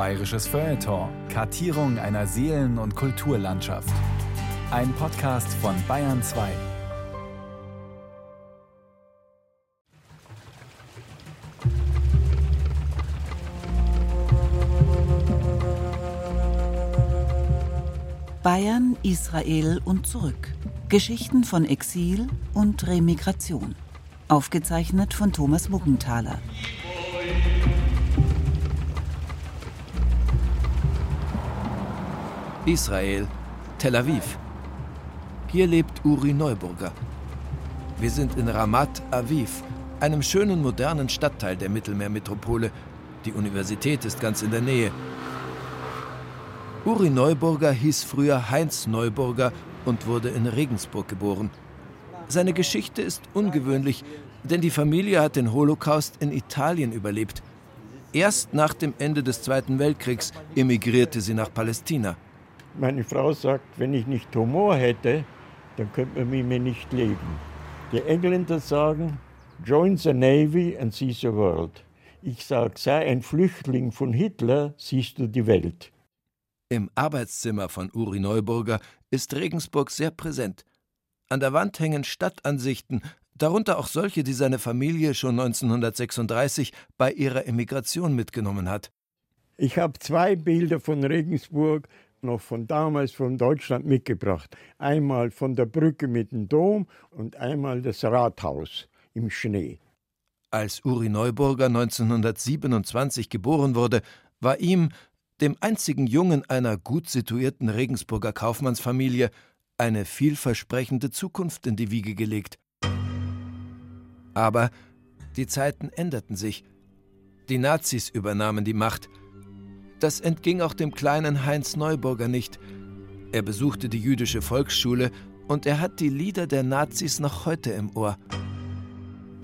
Bayerisches Feuilleton. Kartierung einer Seelen- und Kulturlandschaft. Ein Podcast von Bayern 2. Bayern, Israel und zurück. Geschichten von Exil und Remigration. Aufgezeichnet von Thomas Muggenthaler. Israel, Tel Aviv. Hier lebt Uri Neuburger. Wir sind in Ramat Aviv, einem schönen modernen Stadtteil der Mittelmeermetropole. Die Universität ist ganz in der Nähe. Uri Neuburger hieß früher Heinz Neuburger und wurde in Regensburg geboren. Seine Geschichte ist ungewöhnlich, denn die Familie hat den Holocaust in Italien überlebt. Erst nach dem Ende des Zweiten Weltkriegs emigrierte sie nach Palästina. Meine Frau sagt, wenn ich nicht Humor hätte, dann könnte man mit mir nicht leben. Die Engländer sagen, join the Navy and see the world. Ich sage, sei ein Flüchtling von Hitler, siehst du die Welt. Im Arbeitszimmer von Uri Neuburger ist Regensburg sehr präsent. An der Wand hängen Stadtansichten, darunter auch solche, die seine Familie schon 1936 bei ihrer Emigration mitgenommen hat. Ich habe zwei Bilder von Regensburg noch von damals von Deutschland mitgebracht. Einmal von der Brücke mit dem Dom und einmal das Rathaus im Schnee. Als Uri Neuburger 1927 geboren wurde, war ihm, dem einzigen Jungen einer gut situierten Regensburger Kaufmannsfamilie, eine vielversprechende Zukunft in die Wiege gelegt. Aber die Zeiten änderten sich. Die Nazis übernahmen die Macht – das entging auch dem kleinen Heinz Neuburger nicht. Er besuchte die jüdische Volksschule und er hat die Lieder der Nazis noch heute im Ohr.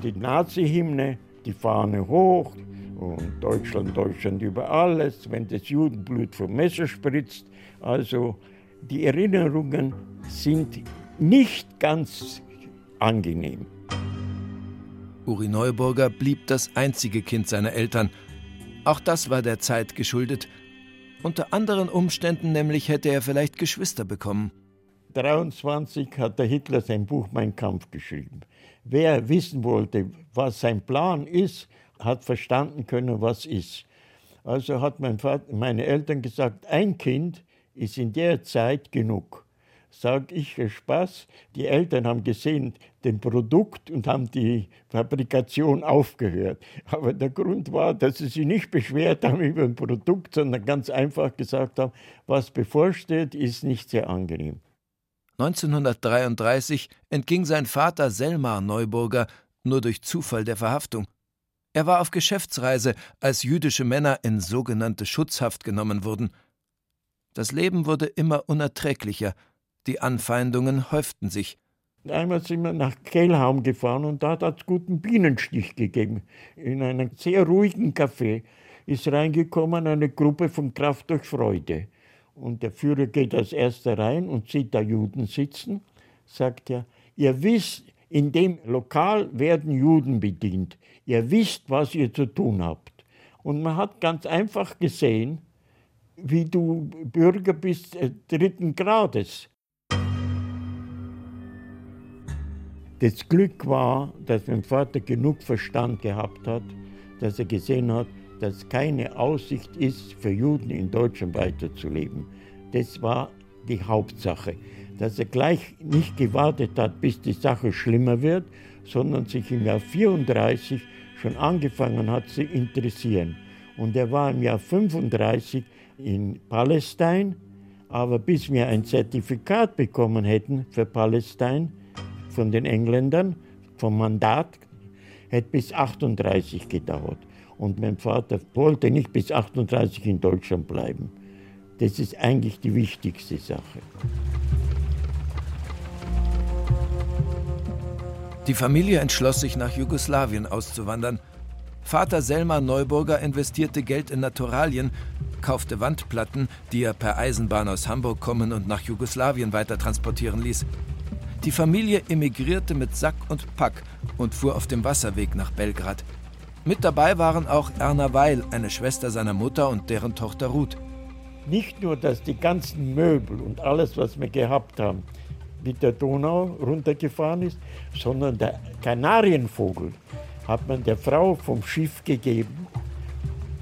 Die Nazi-Hymne, die Fahne hoch und Deutschland, Deutschland über alles, wenn das Judenblut vom Messer spritzt. Also die Erinnerungen sind nicht ganz angenehm. Uri Neuburger blieb das einzige Kind seiner Eltern – auch das war der Zeit geschuldet. Unter anderen Umständen nämlich hätte er vielleicht Geschwister bekommen. 23 hat der Hitler sein Buch Mein Kampf geschrieben. Wer wissen wollte, was sein Plan ist, hat verstanden können, was ist. Also hat mein Vater, meine Eltern gesagt, ein Kind ist in der Zeit genug sage ich Spaß, die Eltern haben gesehen den Produkt und haben die Fabrikation aufgehört. Aber der Grund war, dass sie sich nicht beschwert haben über ein Produkt, sondern ganz einfach gesagt haben, was bevorsteht, ist nicht sehr angenehm. 1933 entging sein Vater Selmar Neuburger nur durch Zufall der Verhaftung. Er war auf Geschäftsreise, als jüdische Männer in sogenannte Schutzhaft genommen wurden. Das Leben wurde immer unerträglicher die Anfeindungen häuften sich. Einmal sind wir nach Kehlhaum gefahren und da hat es guten Bienenstich gegeben. In einem sehr ruhigen Café ist reingekommen eine Gruppe von Kraft durch Freude. Und der Führer geht als erster rein und sieht da Juden sitzen, sagt er, ihr wisst, in dem Lokal werden Juden bedient. Ihr wisst, was ihr zu tun habt. Und man hat ganz einfach gesehen, wie du Bürger bist äh, dritten Grades. Das Glück war, dass mein Vater genug Verstand gehabt hat, dass er gesehen hat, dass keine Aussicht ist, für Juden in Deutschland weiterzuleben. Das war die Hauptsache. Dass er gleich nicht gewartet hat, bis die Sache schlimmer wird, sondern sich im Jahr 34 schon angefangen hat zu interessieren. Und er war im Jahr 35 in Palästina, aber bis wir ein Zertifikat bekommen hätten für Palästina, von den Engländern vom Mandat hätte bis 38 gedauert. Und mein Vater wollte nicht bis 38 in Deutschland bleiben. Das ist eigentlich die wichtigste Sache. Die Familie entschloss sich, nach Jugoslawien auszuwandern. Vater Selma Neuburger investierte Geld in Naturalien, kaufte Wandplatten, die er per Eisenbahn aus Hamburg kommen und nach Jugoslawien weiter transportieren ließ. Die Familie emigrierte mit Sack und Pack und fuhr auf dem Wasserweg nach Belgrad. Mit dabei waren auch Erna Weil, eine Schwester seiner Mutter und deren Tochter Ruth. Nicht nur, dass die ganzen Möbel und alles, was wir gehabt haben, mit der Donau runtergefahren ist, sondern der Kanarienvogel hat man der Frau vom Schiff gegeben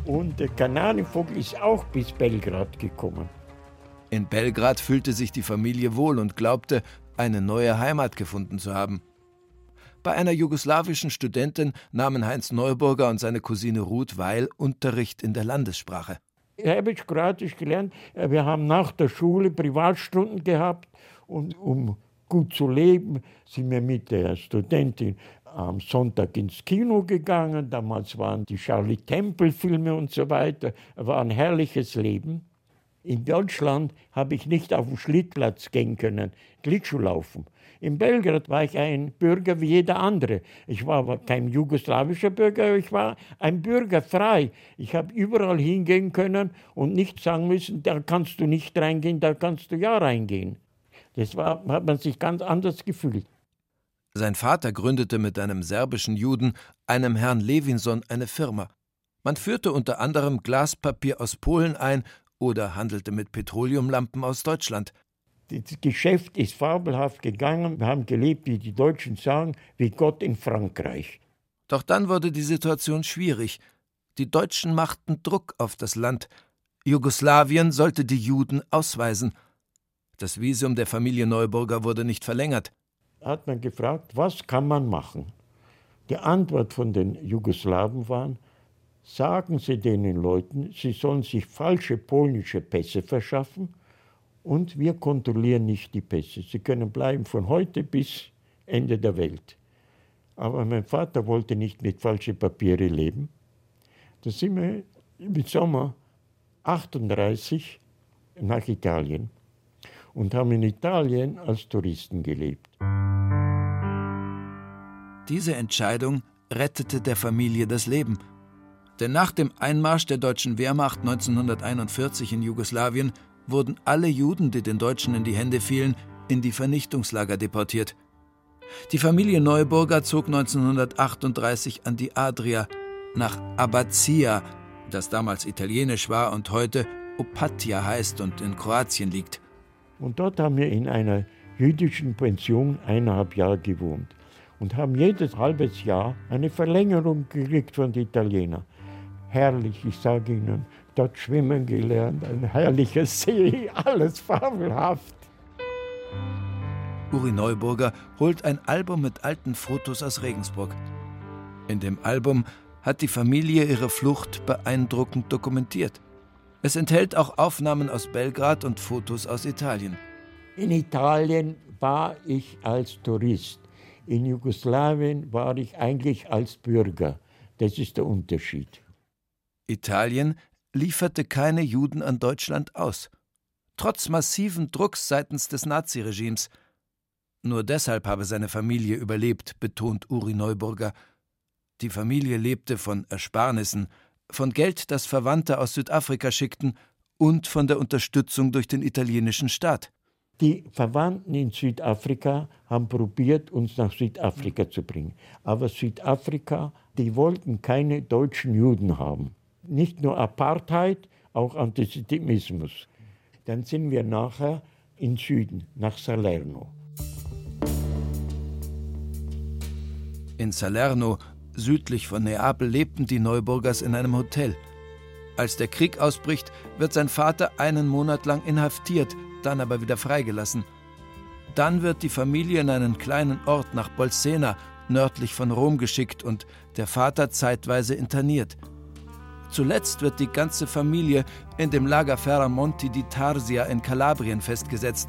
und der Kanarienvogel ist auch bis Belgrad gekommen. In Belgrad fühlte sich die Familie wohl und glaubte, eine neue Heimat gefunden zu haben. Bei einer jugoslawischen Studentin nahmen Heinz Neuburger und seine Cousine Ruth Weil Unterricht in der Landessprache. Ich habe Kroatisch gelernt. Wir haben nach der Schule Privatstunden gehabt und um gut zu leben, sind wir mit der Studentin am Sonntag ins Kino gegangen. Damals waren die Charlie Temple-Filme und so weiter. War ein herrliches Leben. In Deutschland habe ich nicht auf dem Schlittplatz gehen können, Glittschuhlaufen. In Belgrad war ich ein Bürger wie jeder andere. Ich war aber kein jugoslawischer Bürger, ich war ein Bürger frei. Ich habe überall hingehen können und nicht sagen müssen, da kannst du nicht reingehen, da kannst du ja reingehen. Das war, hat man sich ganz anders gefühlt. Sein Vater gründete mit einem serbischen Juden, einem Herrn Levinson, eine Firma. Man führte unter anderem Glaspapier aus Polen ein oder handelte mit Petroleumlampen aus Deutschland. Das Geschäft ist fabelhaft gegangen. Wir haben gelebt, wie die Deutschen sagen, wie Gott in Frankreich. Doch dann wurde die Situation schwierig. Die Deutschen machten Druck auf das Land. Jugoslawien sollte die Juden ausweisen. Das Visum der Familie Neuburger wurde nicht verlängert. Hat man gefragt, was kann man machen? Die Antwort von den Jugoslawen war, sagen Sie den Leuten, sie sollen sich falsche polnische Pässe verschaffen und wir kontrollieren nicht die Pässe. Sie können bleiben von heute bis Ende der Welt. Aber mein Vater wollte nicht mit falschen Papieren leben. Da sind wir im Sommer 38 nach Italien und haben in Italien als Touristen gelebt. Diese Entscheidung rettete der Familie das Leben. Denn nach dem Einmarsch der deutschen Wehrmacht 1941 in Jugoslawien wurden alle Juden, die den Deutschen in die Hände fielen, in die Vernichtungslager deportiert. Die Familie Neuburger zog 1938 an die Adria nach Abazia, das damals italienisch war und heute Opatija heißt und in Kroatien liegt. Und dort haben wir in einer jüdischen Pension eineinhalb Jahre gewohnt und haben jedes halbes Jahr eine Verlängerung gekriegt von den Italienern. Herrlich, ich sage Ihnen, dort schwimmen gelernt, ein herrlicher See, alles fabelhaft. Uri Neuburger holt ein Album mit alten Fotos aus Regensburg. In dem Album hat die Familie ihre Flucht beeindruckend dokumentiert. Es enthält auch Aufnahmen aus Belgrad und Fotos aus Italien. In Italien war ich als Tourist. In Jugoslawien war ich eigentlich als Bürger. Das ist der Unterschied. Italien lieferte keine Juden an Deutschland aus, trotz massiven Drucks seitens des Naziregimes. Nur deshalb habe seine Familie überlebt, betont Uri Neuburger. Die Familie lebte von Ersparnissen, von Geld, das Verwandte aus Südafrika schickten, und von der Unterstützung durch den italienischen Staat. Die Verwandten in Südafrika haben probiert, uns nach Südafrika zu bringen. Aber Südafrika, die wollten keine deutschen Juden haben. Nicht nur Apartheid, auch Antisemitismus. Dann sind wir nachher in Süden, nach Salerno. In Salerno südlich von Neapel lebten die Neuburgers in einem Hotel. Als der Krieg ausbricht, wird sein Vater einen Monat lang inhaftiert, dann aber wieder freigelassen. Dann wird die Familie in einen kleinen Ort nach Bolsena, nördlich von Rom, geschickt und der Vater zeitweise interniert. Zuletzt wird die ganze Familie in dem Lager Ferramonti di Tarsia in Kalabrien festgesetzt.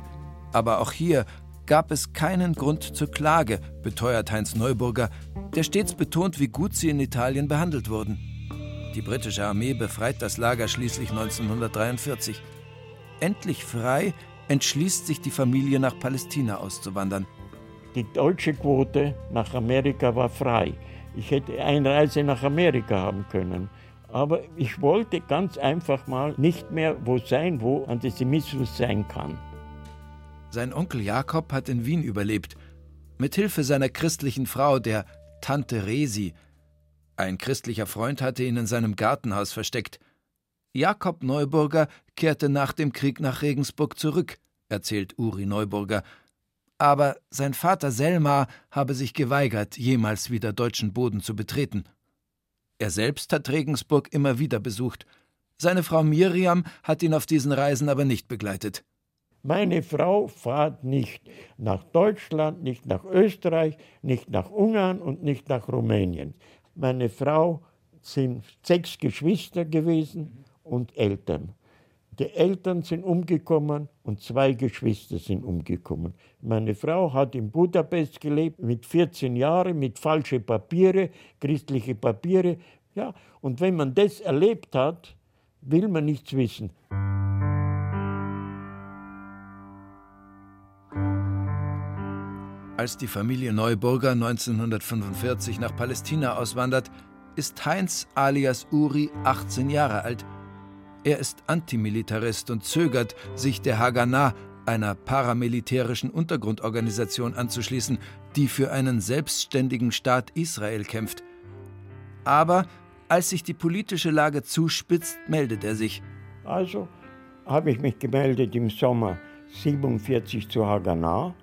Aber auch hier gab es keinen Grund zur Klage, beteuert Heinz Neuburger, der stets betont, wie gut sie in Italien behandelt wurden. Die britische Armee befreit das Lager schließlich 1943. Endlich frei entschließt sich die Familie nach Palästina auszuwandern. Die deutsche Quote nach Amerika war frei. Ich hätte eine Reise nach Amerika haben können. Aber ich wollte ganz einfach mal nicht mehr wo sein, wo Antisemitismus sein kann. Sein Onkel Jakob hat in Wien überlebt, mit Hilfe seiner christlichen Frau, der Tante Resi. Ein christlicher Freund hatte ihn in seinem Gartenhaus versteckt. Jakob Neuburger kehrte nach dem Krieg nach Regensburg zurück, erzählt Uri Neuburger. Aber sein Vater Selmar habe sich geweigert, jemals wieder deutschen Boden zu betreten. Er selbst hat Regensburg immer wieder besucht. Seine Frau Miriam hat ihn auf diesen Reisen aber nicht begleitet. Meine Frau fährt nicht nach Deutschland, nicht nach Österreich, nicht nach Ungarn und nicht nach Rumänien. Meine Frau sind sechs Geschwister gewesen und Eltern. Die Eltern sind umgekommen und zwei Geschwister sind umgekommen. Meine Frau hat in Budapest gelebt mit 14 Jahren, mit falschen Papiere, christliche Papiere. Ja, und wenn man das erlebt hat, will man nichts wissen. Als die Familie Neuburger 1945 nach Palästina auswandert, ist Heinz alias Uri 18 Jahre alt er ist Antimilitarist und zögert, sich der Haganah, einer paramilitärischen Untergrundorganisation, anzuschließen, die für einen selbstständigen Staat Israel kämpft. Aber als sich die politische Lage zuspitzt, meldet er sich. Also habe ich mich gemeldet im Sommer 47 zu Haganah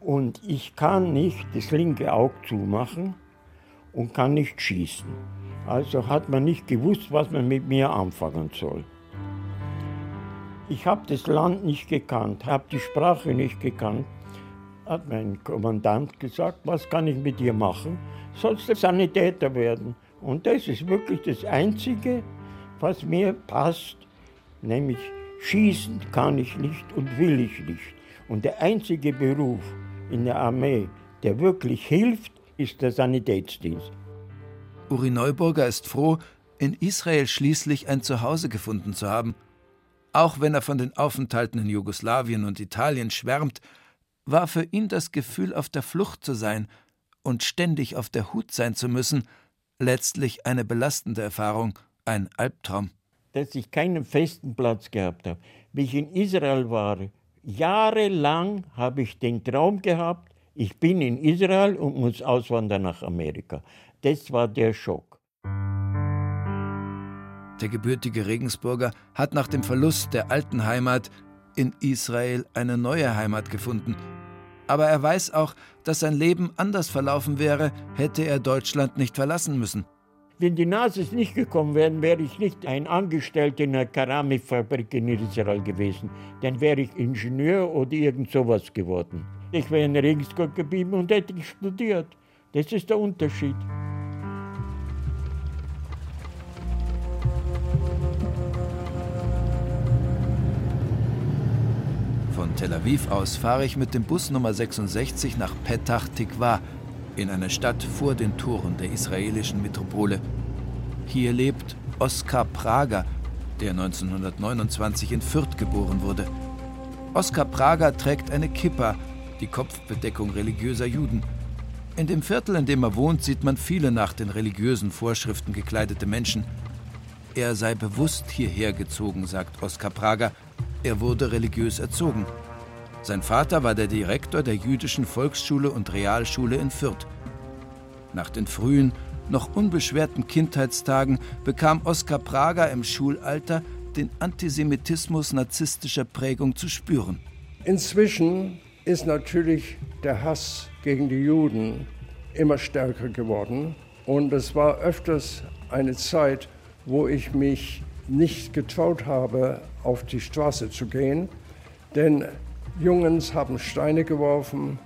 und ich kann nicht das linke Auge zumachen und kann nicht schießen. Also hat man nicht gewusst, was man mit mir anfangen soll. Ich habe das Land nicht gekannt, habe die Sprache nicht gekannt. Hat mein Kommandant gesagt, was kann ich mit dir machen? Sollst du Sanitäter werden. Und das ist wirklich das Einzige, was mir passt, nämlich schießen kann ich nicht und will ich nicht. Und der einzige Beruf in der Armee, der wirklich hilft, ist der Sanitätsdienst. Uri Neuburger ist froh, in Israel schließlich ein Zuhause gefunden zu haben. Auch wenn er von den Aufenthalten in Jugoslawien und Italien schwärmt, war für ihn das Gefühl, auf der Flucht zu sein und ständig auf der Hut sein zu müssen, letztlich eine belastende Erfahrung, ein Albtraum. Dass ich keinen festen Platz gehabt habe. Wie ich in Israel war, jahrelang habe ich den Traum gehabt, ich bin in Israel und muss auswandern nach Amerika. Das war der Schock. Der gebürtige Regensburger hat nach dem Verlust der alten Heimat in Israel eine neue Heimat gefunden. Aber er weiß auch, dass sein Leben anders verlaufen wäre, hätte er Deutschland nicht verlassen müssen. Wenn die Nazis nicht gekommen wären, wäre ich nicht ein Angestellter in einer Keramikfabrik in Israel gewesen. Dann wäre ich Ingenieur oder irgend sowas geworden. Ich wäre in Regensburg geblieben und hätte studiert. Das ist der Unterschied. Von Tel Aviv aus fahre ich mit dem Bus Nummer 66 nach Petach Tikva, in eine Stadt vor den Toren der israelischen Metropole. Hier lebt Oskar Prager, der 1929 in Fürth geboren wurde. Oskar Prager trägt eine Kippa, die Kopfbedeckung religiöser Juden. In dem Viertel, in dem er wohnt, sieht man viele nach den religiösen Vorschriften gekleidete Menschen. Er sei bewusst hierher gezogen, sagt Oskar Prager, er wurde religiös erzogen. Sein Vater war der Direktor der jüdischen Volksschule und Realschule in Fürth. Nach den frühen, noch unbeschwerten Kindheitstagen bekam Oskar Prager im Schulalter den Antisemitismus narzisstischer Prägung zu spüren. Inzwischen ist natürlich der Hass gegen die Juden immer stärker geworden. Und es war öfters eine Zeit, wo ich mich nicht getraut habe, auf die Straße zu gehen, denn Jungs haben Steine geworfen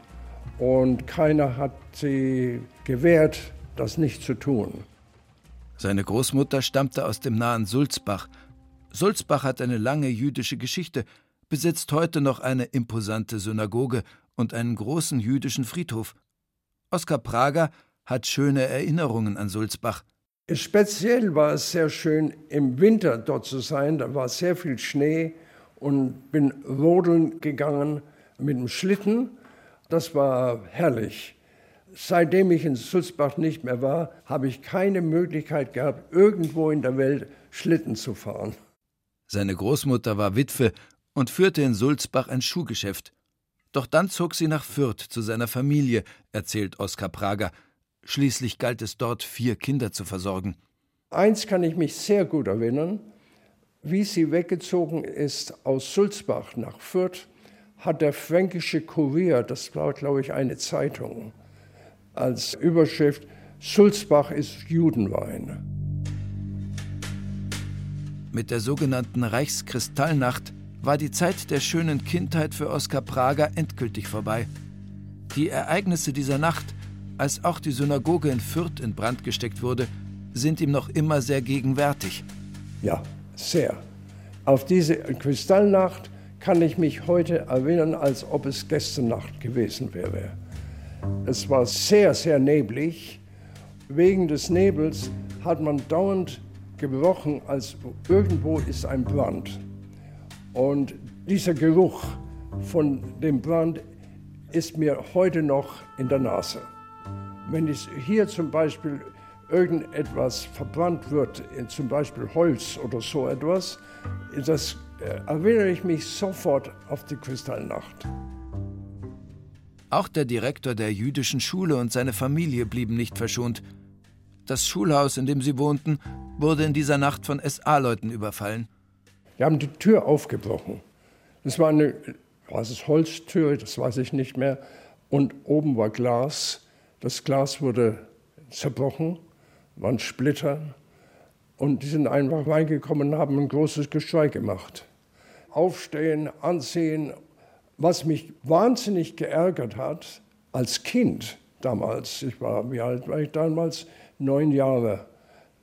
und keiner hat sie gewehrt, das nicht zu tun. Seine Großmutter stammte aus dem nahen Sulzbach. Sulzbach hat eine lange jüdische Geschichte, besitzt heute noch eine imposante Synagoge und einen großen jüdischen Friedhof. Oskar Prager hat schöne Erinnerungen an Sulzbach. Speziell war es sehr schön, im Winter dort zu sein. Da war sehr viel Schnee und bin rodeln gegangen mit dem Schlitten. Das war herrlich. Seitdem ich in Sulzbach nicht mehr war, habe ich keine Möglichkeit gehabt, irgendwo in der Welt Schlitten zu fahren. Seine Großmutter war Witwe und führte in Sulzbach ein Schuhgeschäft. Doch dann zog sie nach Fürth zu seiner Familie, erzählt Oskar Prager. Schließlich galt es dort, vier Kinder zu versorgen. Eins kann ich mich sehr gut erinnern. Wie sie weggezogen ist aus Sulzbach nach Fürth, hat der Fränkische Kurier, das war, glaube ich, eine Zeitung, als Überschrift Sulzbach ist Judenwein. Mit der sogenannten Reichskristallnacht war die Zeit der schönen Kindheit für Oskar Prager endgültig vorbei. Die Ereignisse dieser Nacht, als auch die Synagoge in Fürth in Brand gesteckt wurde, sind ihm noch immer sehr gegenwärtig. Ja, sehr. Auf diese Kristallnacht kann ich mich heute erinnern, als ob es gestern Nacht gewesen wäre. Es war sehr, sehr neblig. Wegen des Nebels hat man dauernd gebrochen, als irgendwo ist ein Brand. Und dieser Geruch von dem Brand ist mir heute noch in der Nase. Wenn es hier zum Beispiel irgendetwas verbrannt wird, zum Beispiel Holz oder so etwas, das äh, erinnere ich mich sofort auf die Kristallnacht. Auch der Direktor der jüdischen Schule und seine Familie blieben nicht verschont. Das Schulhaus, in dem sie wohnten, wurde in dieser Nacht von SA-Leuten überfallen. Die haben die Tür aufgebrochen. Das war eine was ist Holztür, das weiß ich nicht mehr. Und oben war Glas. Das Glas wurde zerbrochen, waren Splitter. Und die sind einfach reingekommen und haben ein großes Geschrei gemacht. Aufstehen, ansehen. Was mich wahnsinnig geärgert hat, als Kind damals, ich war, wie alt war ich damals? Neun Jahre.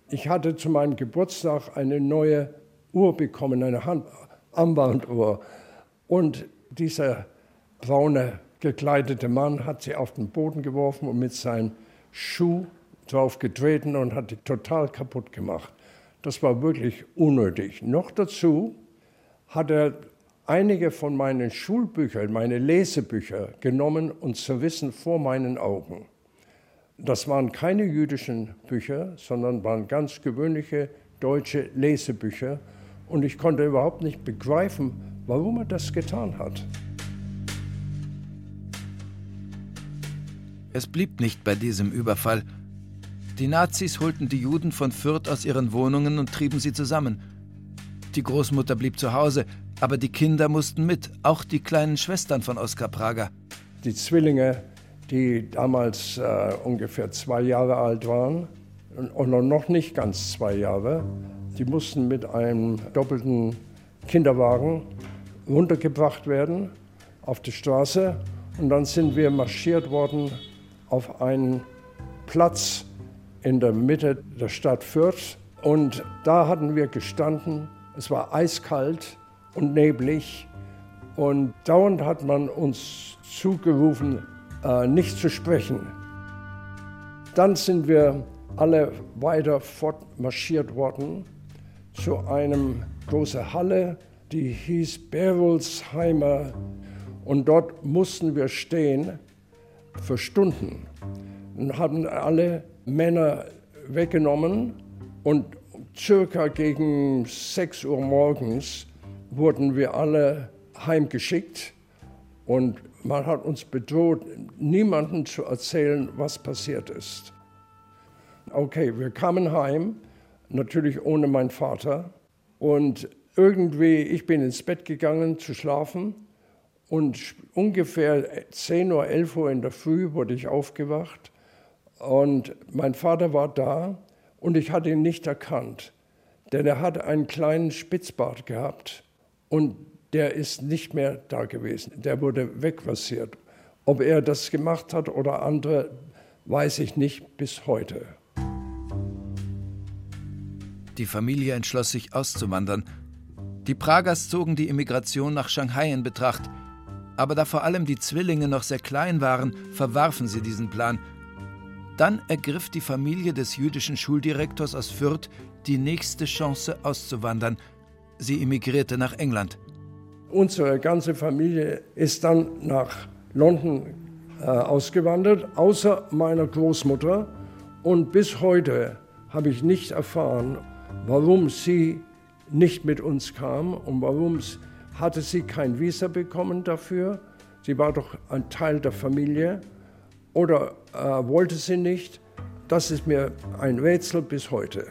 Ich hatte zu meinem Geburtstag eine neue Uhr bekommen, eine Hand. Und dieser braune gekleidete Mann hat sie auf den Boden geworfen und mit seinem Schuh drauf getreten und hat die total kaputt gemacht. Das war wirklich unnötig. Noch dazu hat er einige von meinen Schulbüchern, meine Lesebücher genommen und zerrissen vor meinen Augen. Das waren keine jüdischen Bücher, sondern waren ganz gewöhnliche deutsche Lesebücher. Und ich konnte überhaupt nicht begreifen, warum er das getan hat. Es blieb nicht bei diesem Überfall. Die Nazis holten die Juden von Fürth aus ihren Wohnungen und trieben sie zusammen. Die Großmutter blieb zu Hause, aber die Kinder mussten mit, auch die kleinen Schwestern von Oskar Prager. Die Zwillinge, die damals äh, ungefähr zwei Jahre alt waren und noch nicht ganz zwei Jahre, die mussten mit einem doppelten Kinderwagen runtergebracht werden auf die Straße. Und dann sind wir marschiert worden auf einen Platz in der Mitte der Stadt Fürth. Und da hatten wir gestanden. Es war eiskalt und neblig. Und dauernd hat man uns zugerufen, äh, nicht zu sprechen. Dann sind wir alle weiter fortmarschiert worden zu einem großen Halle, die hieß Berolsheimer. Und dort mussten wir stehen für Stunden und haben alle Männer weggenommen und circa gegen 6 Uhr morgens wurden wir alle heimgeschickt und man hat uns bedroht, niemandem zu erzählen, was passiert ist. Okay, wir kamen heim, natürlich ohne meinen Vater und irgendwie, ich bin ins Bett gegangen zu schlafen und ungefähr 10 Uhr, 11 Uhr in der Früh wurde ich aufgewacht und mein Vater war da und ich hatte ihn nicht erkannt, denn er hat einen kleinen Spitzbart gehabt und der ist nicht mehr da gewesen. Der wurde wegrasiert. Ob er das gemacht hat oder andere, weiß ich nicht bis heute. Die Familie entschloss sich auszuwandern. Die Pragers zogen die Immigration nach Shanghai in Betracht. Aber da vor allem die Zwillinge noch sehr klein waren, verwarfen sie diesen Plan dann ergriff die Familie des jüdischen Schuldirektors aus Fürth die nächste Chance auszuwandern. Sie emigrierte nach England. Unsere ganze Familie ist dann nach London äh, ausgewandert, außer meiner Großmutter. Und bis heute habe ich nicht erfahren, warum sie nicht mit uns kam und warum hatte sie kein Visa bekommen dafür. Sie war doch ein Teil der Familie oder äh, wollte sie nicht. das ist mir ein Rätsel bis heute.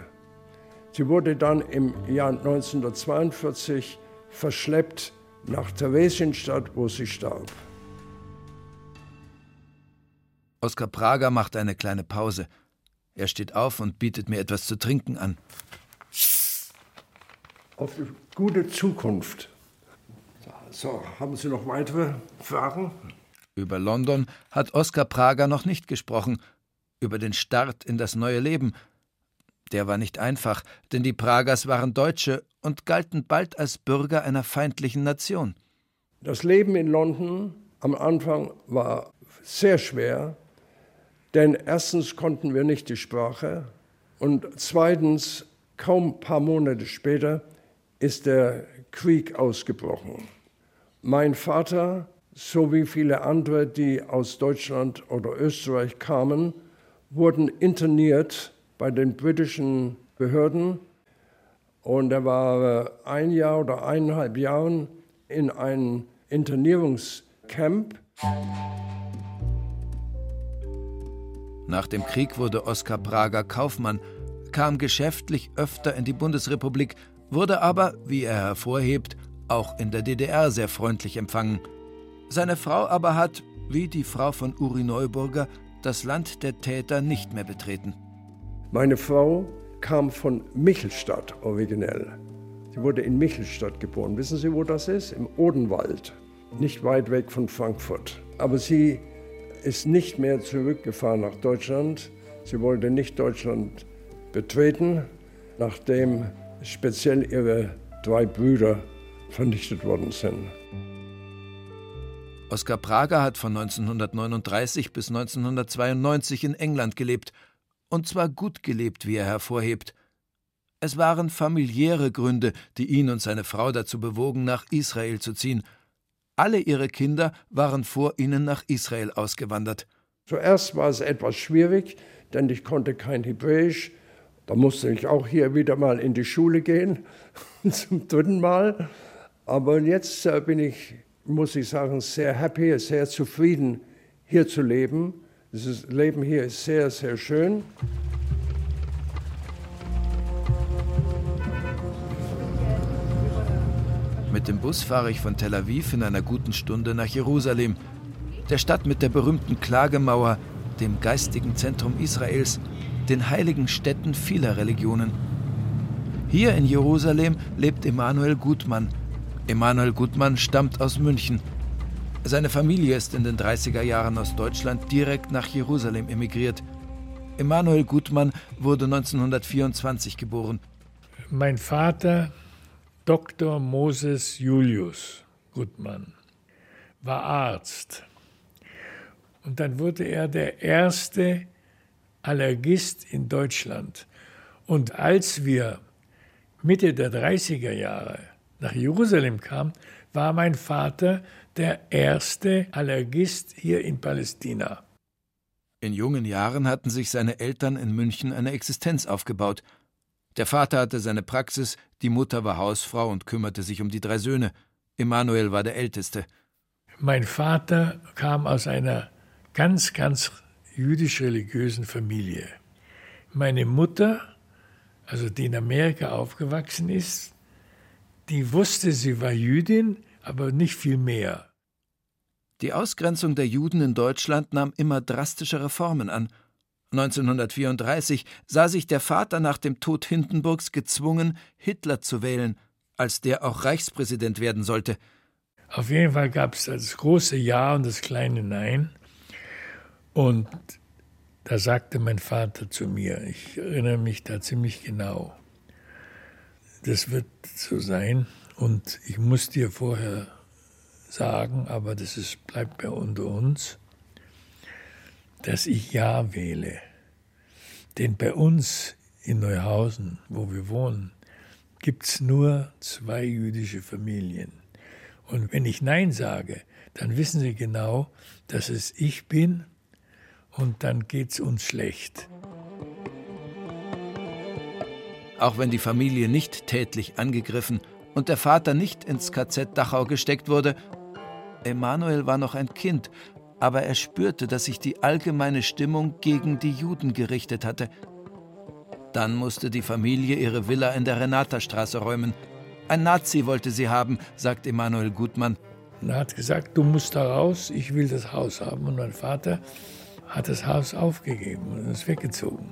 Sie wurde dann im Jahr 1942 verschleppt nach Theresienstadt, wo sie starb. Oskar Prager macht eine kleine Pause. Er steht auf und bietet mir etwas zu trinken an. Auf die gute Zukunft. So, haben Sie noch weitere Fragen? Über London hat Oskar Prager noch nicht gesprochen. Über den Start in das neue Leben. Der war nicht einfach, denn die Pragers waren Deutsche und galten bald als Bürger einer feindlichen Nation. Das Leben in London am Anfang war sehr schwer, denn erstens konnten wir nicht die Sprache und zweitens, kaum ein paar Monate später, ist der Krieg ausgebrochen. Mein Vater, so wie viele andere, die aus Deutschland oder Österreich kamen, wurden interniert bei den britischen Behörden und er war ein Jahr oder eineinhalb Jahren in einem Internierungscamp. Nach dem Krieg wurde Oskar Prager Kaufmann, kam geschäftlich öfter in die Bundesrepublik, wurde aber, wie er hervorhebt, auch in der DDR sehr freundlich empfangen. Seine Frau aber hat, wie die Frau von Uri Neuburger, das Land der Täter nicht mehr betreten. Meine Frau kam von Michelstadt originell. Sie wurde in Michelstadt geboren. Wissen Sie, wo das ist? Im Odenwald, nicht weit weg von Frankfurt. Aber sie ist nicht mehr zurückgefahren nach Deutschland. Sie wollte nicht Deutschland betreten, nachdem speziell ihre drei Brüder vernichtet worden sind. Oskar Prager hat von 1939 bis 1992 in England gelebt. Und zwar gut gelebt, wie er hervorhebt. Es waren familiäre Gründe, die ihn und seine Frau dazu bewogen, nach Israel zu ziehen – alle ihre Kinder waren vor ihnen nach Israel ausgewandert. Zuerst war es etwas schwierig, denn ich konnte kein Hebräisch. Da musste ich auch hier wieder mal in die Schule gehen, zum dritten Mal. Aber jetzt äh, bin ich, muss ich sagen, sehr happy, sehr zufrieden, hier zu leben. Das Leben hier ist sehr, sehr schön. Mit dem Bus fahre ich von Tel Aviv in einer guten Stunde nach Jerusalem, der Stadt mit der berühmten Klagemauer, dem geistigen Zentrum Israels, den heiligen Städten vieler Religionen. Hier in Jerusalem lebt Emanuel Gutmann. Emanuel Gutmann stammt aus München. Seine Familie ist in den 30er Jahren aus Deutschland direkt nach Jerusalem emigriert. Emanuel Gutmann wurde 1924 geboren. Mein Vater Dr. Moses Julius Gutmann war Arzt. Und dann wurde er der erste Allergist in Deutschland. Und als wir Mitte der 30er Jahre nach Jerusalem kamen, war mein Vater der erste Allergist hier in Palästina. In jungen Jahren hatten sich seine Eltern in München eine Existenz aufgebaut – der Vater hatte seine Praxis, die Mutter war Hausfrau und kümmerte sich um die drei Söhne. Emanuel war der Älteste. Mein Vater kam aus einer ganz, ganz jüdisch-religiösen Familie. Meine Mutter, also die in Amerika aufgewachsen ist, die wusste, sie war Jüdin, aber nicht viel mehr. Die Ausgrenzung der Juden in Deutschland nahm immer drastischere Formen an 1934 sah sich der Vater nach dem Tod Hindenburgs gezwungen, Hitler zu wählen, als der auch Reichspräsident werden sollte. Auf jeden Fall gab es das große Ja und das kleine Nein. Und da sagte mein Vater zu mir, ich erinnere mich da ziemlich genau, das wird so sein und ich muss dir vorher sagen, aber das ist, bleibt bei unter uns dass ich Ja wähle. Denn bei uns in Neuhausen, wo wir wohnen, gibt es nur zwei jüdische Familien. Und wenn ich Nein sage, dann wissen Sie genau, dass es ich bin und dann geht es uns schlecht. Auch wenn die Familie nicht tätlich angegriffen und der Vater nicht ins KZ Dachau gesteckt wurde, Emanuel war noch ein Kind aber er spürte, dass sich die allgemeine Stimmung gegen die Juden gerichtet hatte. Dann musste die Familie ihre Villa in der Renatastraße räumen. Ein Nazi wollte sie haben, sagt Emanuel Gutmann. Er hat gesagt, du musst da raus, ich will das Haus haben. Und mein Vater hat das Haus aufgegeben und ist weggezogen.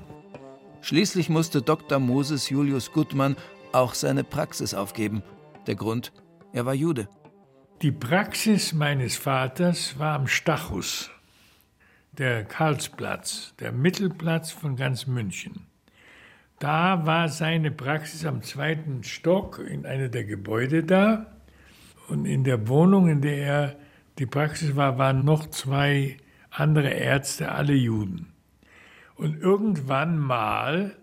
Schließlich musste Dr. Moses Julius Gutmann auch seine Praxis aufgeben. Der Grund, er war Jude. Die Praxis meines Vaters war am Stachus, der Karlsplatz, der Mittelplatz von ganz München. Da war seine Praxis am zweiten Stock in einer der Gebäude da. Und in der Wohnung, in der er die Praxis war, waren noch zwei andere Ärzte, alle Juden. Und irgendwann mal,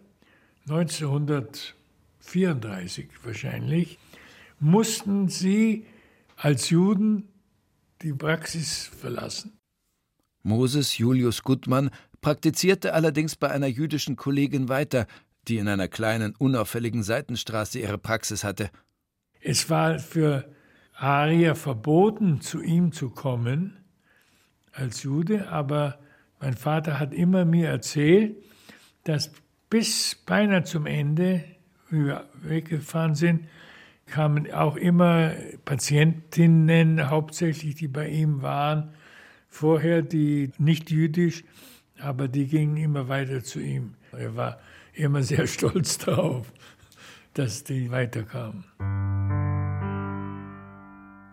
1934 wahrscheinlich, mussten sie als Juden die Praxis verlassen. Moses Julius Gutmann praktizierte allerdings bei einer jüdischen Kollegin weiter, die in einer kleinen, unauffälligen Seitenstraße ihre Praxis hatte. Es war für Arier verboten, zu ihm zu kommen als Jude, aber mein Vater hat immer mir erzählt, dass bis beinahe zum Ende, wie wir weggefahren sind, kamen auch immer Patientinnen, hauptsächlich die bei ihm waren, vorher die nicht jüdisch, aber die gingen immer weiter zu ihm. Er war immer sehr stolz darauf, dass die weiterkamen.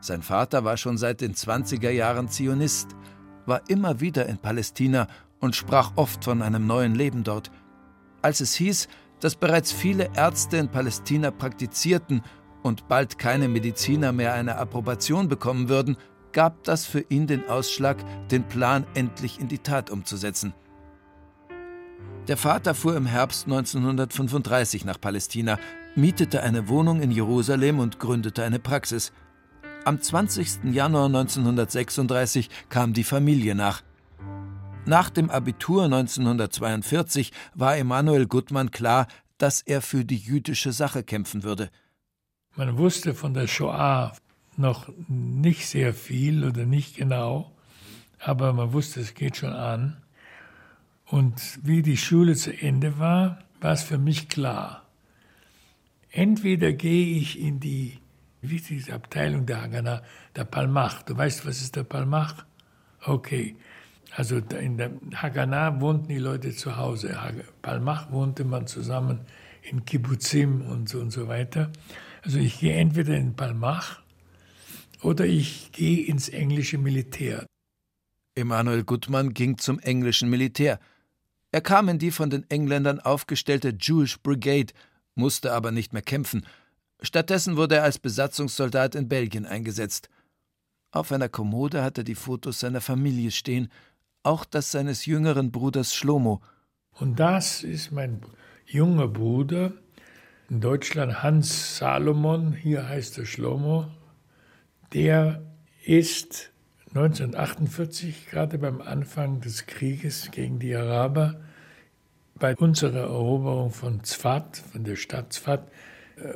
Sein Vater war schon seit den 20er Jahren Zionist, war immer wieder in Palästina und sprach oft von einem neuen Leben dort. Als es hieß, dass bereits viele Ärzte in Palästina praktizierten und bald keine Mediziner mehr eine Approbation bekommen würden, gab das für ihn den Ausschlag, den Plan endlich in die Tat umzusetzen. Der Vater fuhr im Herbst 1935 nach Palästina, mietete eine Wohnung in Jerusalem und gründete eine Praxis. Am 20. Januar 1936 kam die Familie nach. Nach dem Abitur 1942 war Emanuel Gutmann klar, dass er für die jüdische Sache kämpfen würde. Man wusste von der Shoah noch nicht sehr viel oder nicht genau, aber man wusste, es geht schon an. Und wie die Schule zu Ende war, war es für mich klar. Entweder gehe ich in die wichtigste Abteilung der Haganah, der Palmach. Du weißt, was ist der Palmach? Okay. Also in der Haganah wohnten die Leute zu Hause. Palmach wohnte man zusammen in Kibbutzim und so und so weiter. Also ich gehe entweder in Palmach oder ich gehe ins englische Militär. Emanuel Gutmann ging zum englischen Militär. Er kam in die von den Engländern aufgestellte Jewish Brigade, musste aber nicht mehr kämpfen. Stattdessen wurde er als Besatzungssoldat in Belgien eingesetzt. Auf einer Kommode hat er die Fotos seiner Familie stehen, auch das seines jüngeren Bruders Schlomo. Und das ist mein junger Bruder, in Deutschland Hans Salomon, hier heißt er Schlomo, der ist 1948, gerade beim Anfang des Krieges gegen die Araber, bei unserer Eroberung von Zfat, von der Stadt Zfat,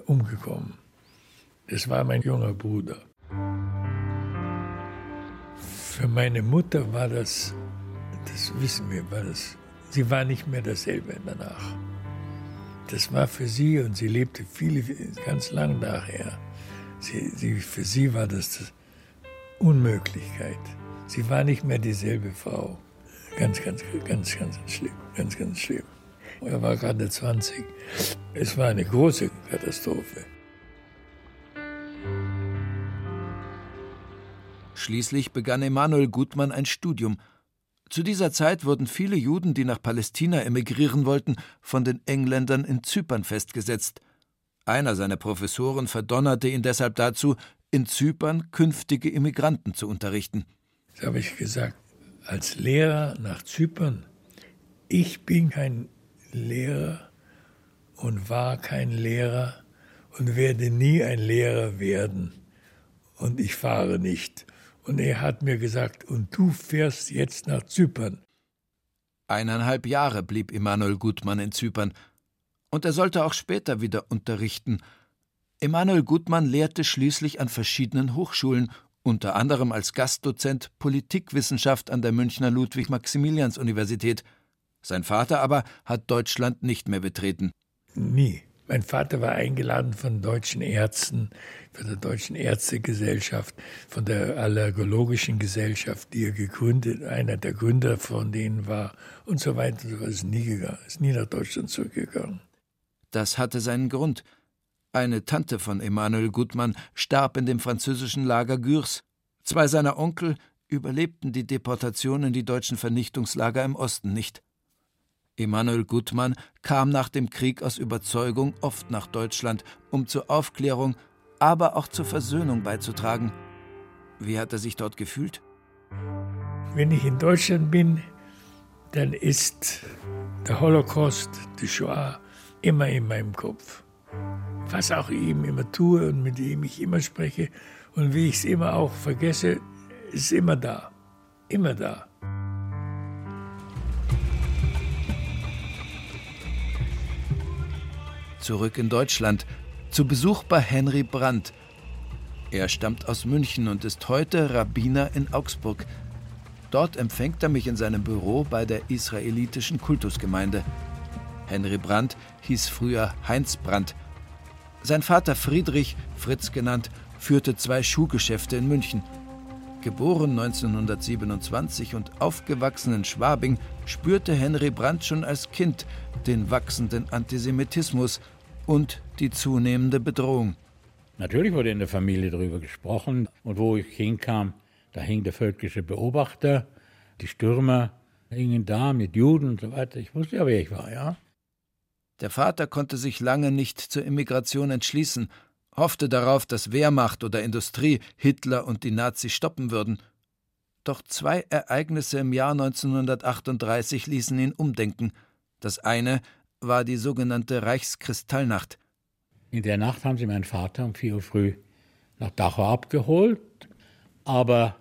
umgekommen. Das war mein junger Bruder. Für meine Mutter war das, das wissen wir, war das, sie war nicht mehr dasselbe danach. Das war für sie und sie lebte viele, ganz lang nachher. Sie, sie, für sie war das, das Unmöglichkeit. Sie war nicht mehr dieselbe Frau. Ganz, ganz, ganz, ganz schlimm. Ganz, ganz schlimm. Er war gerade 20. Es war eine große Katastrophe. Schließlich begann Emanuel Gutmann ein Studium – zu dieser Zeit wurden viele Juden, die nach Palästina emigrieren wollten, von den Engländern in Zypern festgesetzt. Einer seiner Professoren verdonnerte ihn deshalb dazu, in Zypern künftige Immigranten zu unterrichten. Das habe ich gesagt, als Lehrer nach Zypern. Ich bin kein Lehrer und war kein Lehrer und werde nie ein Lehrer werden. Und ich fahre nicht. Und er hat mir gesagt, und du fährst jetzt nach Zypern. Eineinhalb Jahre blieb Emanuel Gutmann in Zypern. Und er sollte auch später wieder unterrichten. Emanuel Gutmann lehrte schließlich an verschiedenen Hochschulen unter anderem als Gastdozent Politikwissenschaft an der Münchner Ludwig-Maximilians-Universität. Sein Vater aber hat Deutschland nicht mehr betreten. Nie. Mein Vater war eingeladen von deutschen Ärzten, von der Deutschen Ärztegesellschaft, von der Allergologischen Gesellschaft, die er gegründet, einer der Gründer von denen war und so weiter. So ist nie gegangen, ist nie nach Deutschland zurückgegangen. Das hatte seinen Grund. Eine Tante von Emanuel Gutmann starb in dem französischen Lager Gürs. Zwei seiner Onkel überlebten die Deportation in die deutschen Vernichtungslager im Osten nicht. Emanuel Gutmann kam nach dem Krieg aus Überzeugung oft nach Deutschland, um zur Aufklärung, aber auch zur Versöhnung beizutragen. Wie hat er sich dort gefühlt? Wenn ich in Deutschland bin, dann ist der Holocaust, die Shoah immer in meinem Kopf was auch ich ihm immer tue und mit ihm ich immer spreche und wie ich es immer auch vergesse, ist immer da. Immer da. Zurück in Deutschland, zu Besuch bei Henry Brandt. Er stammt aus München und ist heute Rabbiner in Augsburg. Dort empfängt er mich in seinem Büro bei der israelitischen Kultusgemeinde. Henry Brandt hieß früher Heinz Brandt sein Vater Friedrich, Fritz genannt, führte zwei Schuhgeschäfte in München. Geboren 1927 und aufgewachsen in Schwabing, spürte Henry Brandt schon als Kind den wachsenden Antisemitismus und die zunehmende Bedrohung. Natürlich wurde in der Familie darüber gesprochen und wo ich hinkam, da hing der völkische Beobachter, die Stürmer hingen da mit Juden und so weiter. Ich wusste ja, wer ich war, ja. Der Vater konnte sich lange nicht zur Immigration entschließen, hoffte darauf, dass Wehrmacht oder Industrie Hitler und die Nazis stoppen würden. Doch zwei Ereignisse im Jahr 1938 ließen ihn umdenken. Das eine war die sogenannte Reichskristallnacht. In der Nacht haben sie meinen Vater um vier Uhr früh nach Dachau abgeholt, aber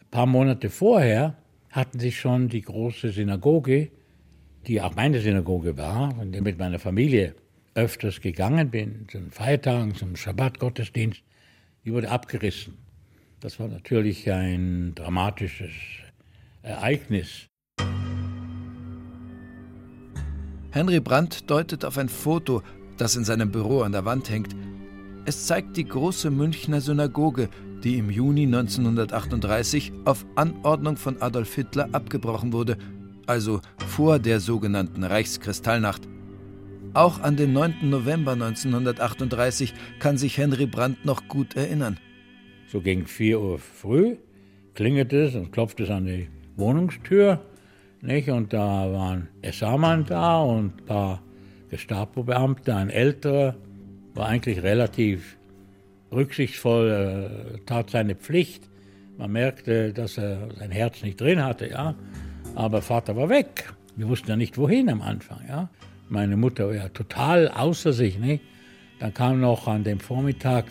ein paar Monate vorher hatten sie schon die große Synagoge die auch meine Synagoge war und ich mit meiner Familie öfters gegangen bin, zum Feiertagen, zum Schabbat-Gottesdienst, die wurde abgerissen. Das war natürlich ein dramatisches Ereignis. Henry Brandt deutet auf ein Foto, das in seinem Büro an der Wand hängt. Es zeigt die große Münchner Synagoge, die im Juni 1938 auf Anordnung von Adolf Hitler abgebrochen wurde also vor der sogenannten Reichskristallnacht. Auch an den 9. November 1938 kann sich Henry Brandt noch gut erinnern. So gegen 4 Uhr früh klingelt es und klopft es an die Wohnungstür. Nicht? Und da waren SA-Mann da und ein paar Gestapo-Beamte, ein älterer, war eigentlich relativ rücksichtsvoll, äh, tat seine Pflicht. Man merkte, dass er sein Herz nicht drin hatte, ja. Aber Vater war weg. Wir wussten ja nicht, wohin am Anfang. Ja? Meine Mutter war ja total außer sich. Nicht? Dann kam noch an dem Vormittag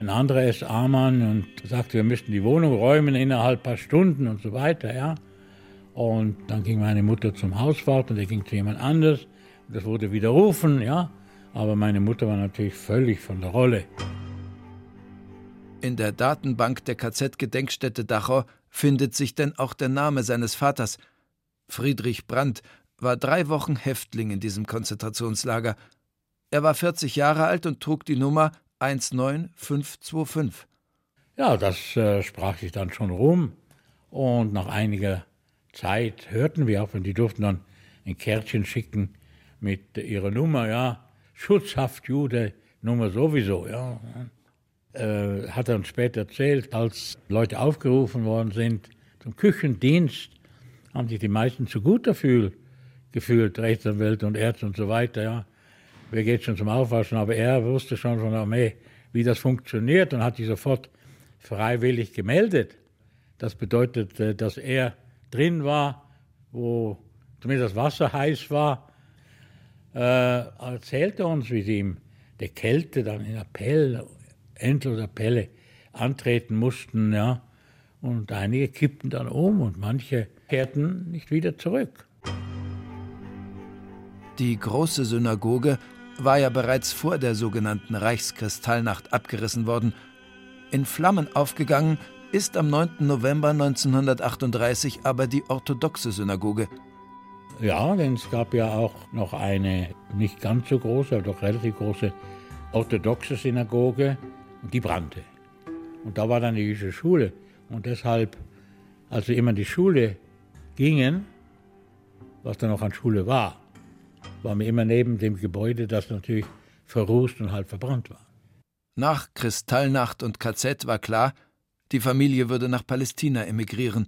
ein anderer SA-Mann und sagte, wir müssten die Wohnung räumen innerhalb ein paar Stunden und so weiter. Ja? Und dann ging meine Mutter zum Hauswart und der ging zu jemand anders. Das wurde widerrufen, ja. Aber meine Mutter war natürlich völlig von der Rolle. In der Datenbank der KZ-Gedenkstätte Dachau findet sich denn auch der Name seines Vaters, Friedrich Brandt war drei Wochen Häftling in diesem Konzentrationslager. Er war 40 Jahre alt und trug die Nummer 19525. Ja, das äh, sprach sich dann schon rum. Und nach einiger Zeit hörten wir auch, und die durften dann ein Kärtchen schicken mit ihrer Nummer, ja, Schutzhaftjude, Nummer sowieso, ja. Äh, hat er uns später erzählt, als Leute aufgerufen worden sind zum Küchendienst, haben sich die meisten zu gut dafür gefühlt, Rechtsanwälte und Ärzte und so weiter. Ja. Wer geht schon zum Aufwaschen? Aber er wusste schon von der Armee, wie das funktioniert und hat sich sofort freiwillig gemeldet. Das bedeutet, äh, dass er drin war, wo zumindest das Wasser heiß war. Äh, erzählte uns, wie sie ihm der Kälte dann in Appell, endloser Appelle antreten mussten. Ja. Und einige kippten dann um und manche kehrten nicht wieder zurück. Die große Synagoge war ja bereits vor der sogenannten Reichskristallnacht abgerissen worden. In Flammen aufgegangen ist am 9. November 1938 aber die orthodoxe Synagoge. Ja, denn es gab ja auch noch eine nicht ganz so große, aber doch relativ große orthodoxe Synagoge und die brannte. Und da war dann die jüdische Schule. Und deshalb, als wir immer in die Schule gingen, was dann noch an Schule war, waren wir immer neben dem Gebäude, das natürlich verrußt und halb verbrannt war. Nach Kristallnacht und KZ war klar, die Familie würde nach Palästina emigrieren.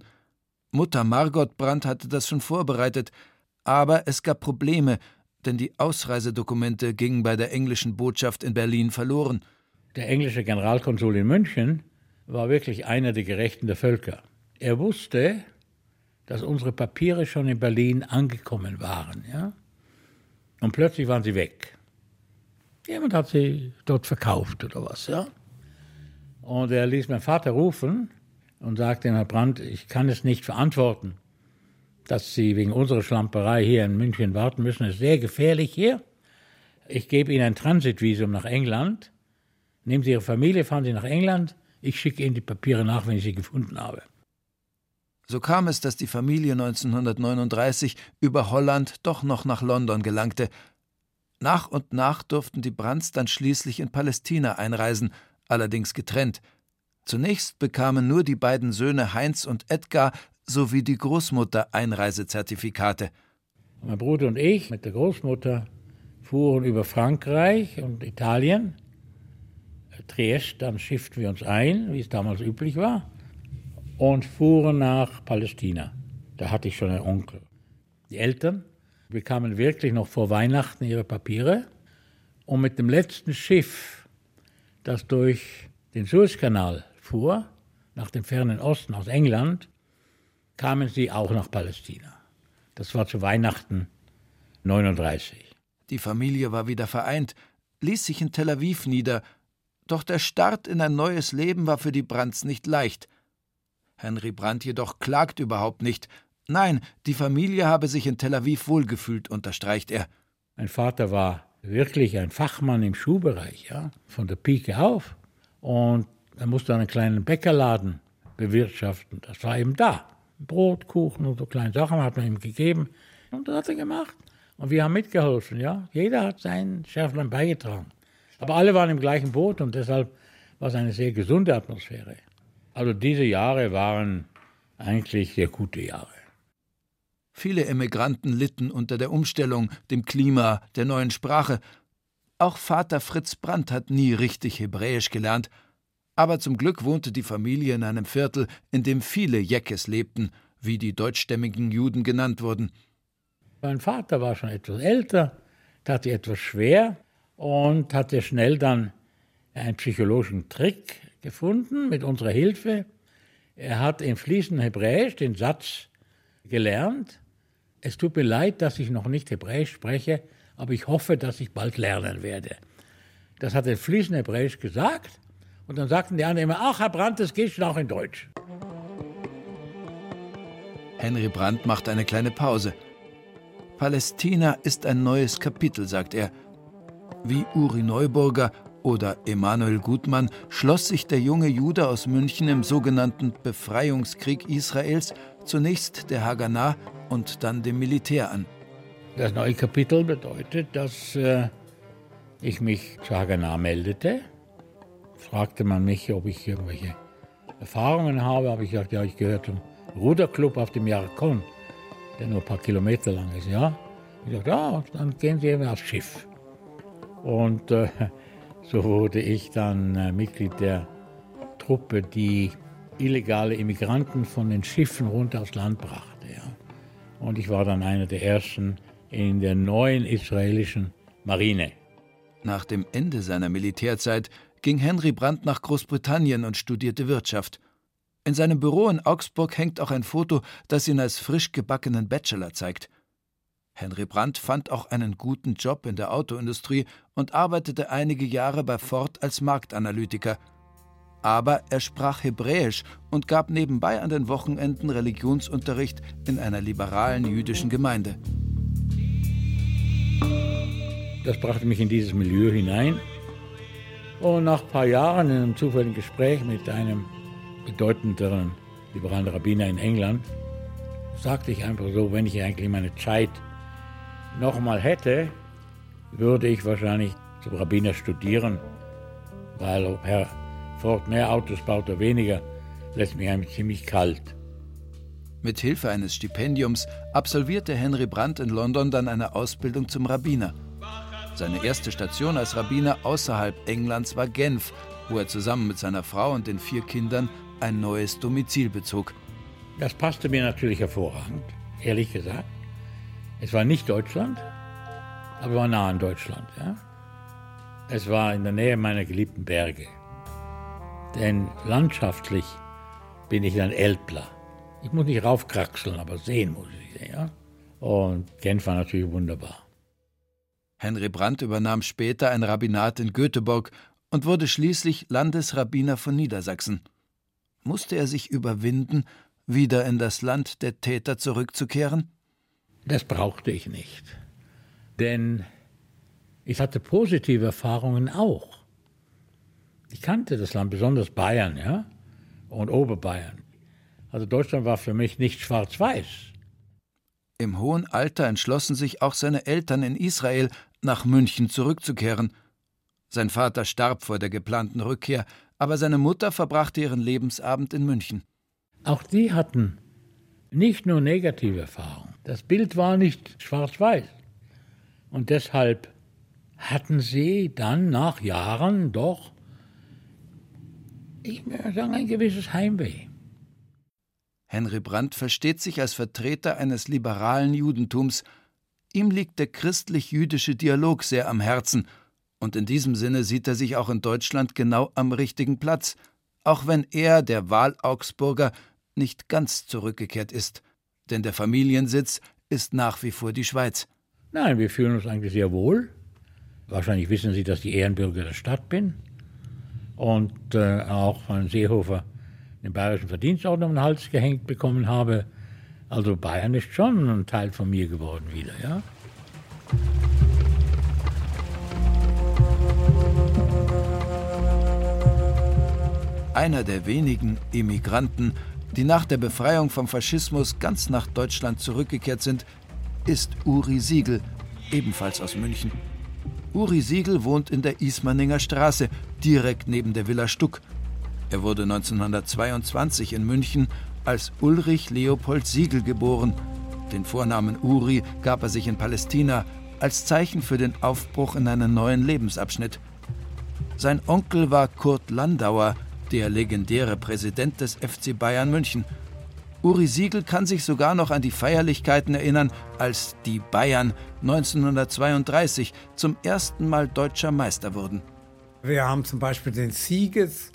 Mutter Margot Brandt hatte das schon vorbereitet, aber es gab Probleme, denn die Ausreisedokumente gingen bei der englischen Botschaft in Berlin verloren. Der englische Generalkonsul in München war wirklich einer der Gerechten der Völker. Er wusste, dass unsere Papiere schon in Berlin angekommen waren. Ja? Und plötzlich waren sie weg. Jemand hat sie dort verkauft oder was. Ja? Und er ließ meinen Vater rufen und sagte, Herr Brandt, ich kann es nicht verantworten, dass Sie wegen unserer Schlamperei hier in München warten müssen. Es ist sehr gefährlich hier. Ich gebe Ihnen ein Transitvisum nach England. Nehmen Sie Ihre Familie, fahren Sie nach England. Ich schicke Ihnen die Papiere nach, wenn ich sie gefunden habe. So kam es, dass die Familie 1939 über Holland doch noch nach London gelangte. Nach und nach durften die Brands dann schließlich in Palästina einreisen, allerdings getrennt. Zunächst bekamen nur die beiden Söhne Heinz und Edgar sowie die Großmutter Einreisezertifikate. Mein Bruder und ich mit der Großmutter fuhren über Frankreich und Italien. Triest, dann schifften wir uns ein, wie es damals üblich war und fuhren nach Palästina. Da hatte ich schon einen Onkel. Die Eltern bekamen wirklich noch vor Weihnachten ihre Papiere und mit dem letzten Schiff, das durch den Suezkanal fuhr, nach dem fernen Osten aus England, kamen sie auch nach Palästina. Das war zu Weihnachten 39. Die Familie war wieder vereint, ließ sich in Tel Aviv nieder, doch der Start in ein neues Leben war für die Brands nicht leicht. Henry Brandt jedoch klagt überhaupt nicht. Nein, die Familie habe sich in Tel Aviv wohlgefühlt, unterstreicht er. Mein Vater war wirklich ein Fachmann im Schuhbereich, ja, von der Pike auf. Und er musste einen kleinen Bäckerladen bewirtschaften. Das war eben da. Brot, Kuchen und so kleine Sachen hat man ihm gegeben. Und das hat er gemacht. Und wir haben mitgeholfen, ja. Jeder hat sein Schärflein beigetragen. Aber alle waren im gleichen Boot und deshalb war es eine sehr gesunde Atmosphäre. Also diese Jahre waren eigentlich sehr gute Jahre. Viele Emigranten litten unter der Umstellung, dem Klima, der neuen Sprache. Auch Vater Fritz Brandt hat nie richtig Hebräisch gelernt. Aber zum Glück wohnte die Familie in einem Viertel, in dem viele Jeckes lebten, wie die deutschstämmigen Juden genannt wurden. Mein Vater war schon etwas älter, tat etwas schwer und hatte schnell dann einen psychologischen Trick gefunden mit unserer Hilfe. Er hat in fließendem Hebräisch den Satz gelernt. Es tut mir leid, dass ich noch nicht Hebräisch spreche, aber ich hoffe, dass ich bald lernen werde. Das hat er fließend Hebräisch gesagt. Und dann sagten die anderen immer, ach, Herr Brandt, das geht schon auch in Deutsch. Henry Brandt macht eine kleine Pause. Palästina ist ein neues Kapitel, sagt er. Wie Uri Neuburger oder Emanuel Gutmann schloss sich der junge Jude aus München im sogenannten Befreiungskrieg Israels zunächst der Haganah und dann dem Militär an. Das neue Kapitel bedeutet, dass äh, ich mich zur Haganah meldete. Fragte man mich, ob ich irgendwelche Erfahrungen habe, habe ich gesagt, ja, ich gehöre zum Ruderclub auf dem Yarkon, der nur ein paar Kilometer lang ist, ja. Ich sagte, ja, dann gehen Sie eben aufs Schiff. Und äh, so wurde ich dann äh, Mitglied der Truppe, die illegale Immigranten von den Schiffen runter aufs Land brachte. Und ich war dann einer der ersten in der neuen israelischen Marine. Nach dem Ende seiner Militärzeit ging Henry Brandt nach Großbritannien und studierte Wirtschaft. In seinem Büro in Augsburg hängt auch ein Foto, das ihn als frisch gebackenen Bachelor zeigt. Henry Brandt fand auch einen guten Job in der Autoindustrie und arbeitete einige Jahre bei Ford als Marktanalytiker. Aber er sprach Hebräisch und gab nebenbei an den Wochenenden Religionsunterricht in einer liberalen jüdischen Gemeinde. Das brachte mich in dieses Milieu hinein. Und nach ein paar Jahren in einem zufälligen Gespräch mit einem bedeutenderen liberalen Rabbiner in England sagte ich einfach so, wenn ich eigentlich meine Zeit nochmal hätte, würde ich wahrscheinlich zum Rabbiner studieren, weil Herr Ford mehr Autos baut oder weniger, lässt mich eigentlich ziemlich kalt. Mit Hilfe eines Stipendiums absolvierte Henry Brandt in London dann eine Ausbildung zum Rabbiner. Seine erste Station als Rabbiner außerhalb Englands war Genf, wo er zusammen mit seiner Frau und den vier Kindern ein neues Domizil bezog. Das passte mir natürlich hervorragend, ehrlich gesagt. Es war nicht Deutschland, aber war nah an Deutschland. Ja? Es war in der Nähe meiner geliebten Berge. Denn landschaftlich bin ich ein Elbler. Ich muss nicht raufkraxeln, aber sehen muss ich. Ja? Und Genf war natürlich wunderbar. Henry Brandt übernahm später ein Rabbinat in Göteborg und wurde schließlich Landesrabbiner von Niedersachsen. Musste er sich überwinden, wieder in das Land der Täter zurückzukehren? Das brauchte ich nicht. Denn ich hatte positive Erfahrungen auch. Ich kannte das Land, besonders Bayern, ja, und Oberbayern. Also Deutschland war für mich nicht schwarz-weiß. Im hohen Alter entschlossen sich auch seine Eltern in Israel, nach München zurückzukehren. Sein Vater starb vor der geplanten Rückkehr, aber seine Mutter verbrachte ihren Lebensabend in München. Auch die hatten nicht nur negative Erfahrungen. Das Bild war nicht schwarz-weiß. Und deshalb hatten sie dann nach Jahren doch, ich würde sagen, ein gewisses Heimweh. Henry Brandt versteht sich als Vertreter eines liberalen Judentums. Ihm liegt der christlich-jüdische Dialog sehr am Herzen, und in diesem Sinne sieht er sich auch in Deutschland genau am richtigen Platz, auch wenn er, der Wahlaugsburger, nicht ganz zurückgekehrt ist. Denn der Familiensitz ist nach wie vor die Schweiz. Nein, wir fühlen uns eigentlich sehr wohl. Wahrscheinlich wissen Sie, dass ich Ehrenbürger der Stadt bin und äh, auch von Seehofer den Bayerischen Verdienstorden um den Hals gehängt bekommen habe. Also Bayern ist schon ein Teil von mir geworden wieder, ja. Einer der wenigen Immigranten, die nach der Befreiung vom Faschismus ganz nach Deutschland zurückgekehrt sind, ist Uri Siegel, ebenfalls aus München. Uri Siegel wohnt in der Ismaninger Straße, direkt neben der Villa Stuck. Er wurde 1922 in München als Ulrich Leopold Siegel geboren. Den Vornamen Uri gab er sich in Palästina als Zeichen für den Aufbruch in einen neuen Lebensabschnitt. Sein Onkel war Kurt Landauer, der legendäre Präsident des FC Bayern München. Uri Siegel kann sich sogar noch an die Feierlichkeiten erinnern, als die Bayern 1932 zum ersten Mal deutscher Meister wurden. Wir haben zum Beispiel den Sieges,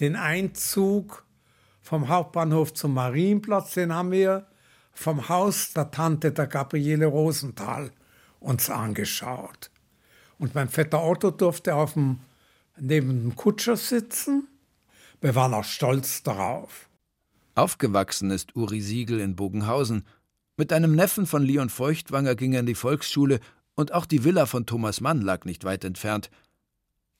den Einzug vom Hauptbahnhof zum Marienplatz, den haben wir vom Haus der Tante der Gabriele Rosenthal uns angeschaut. Und mein Vetter Otto durfte auf dem, neben dem Kutscher sitzen. Wir waren auch stolz darauf. Aufgewachsen ist Uri Siegel in Bogenhausen. Mit einem Neffen von Leon Feuchtwanger ging er in die Volksschule und auch die Villa von Thomas Mann lag nicht weit entfernt.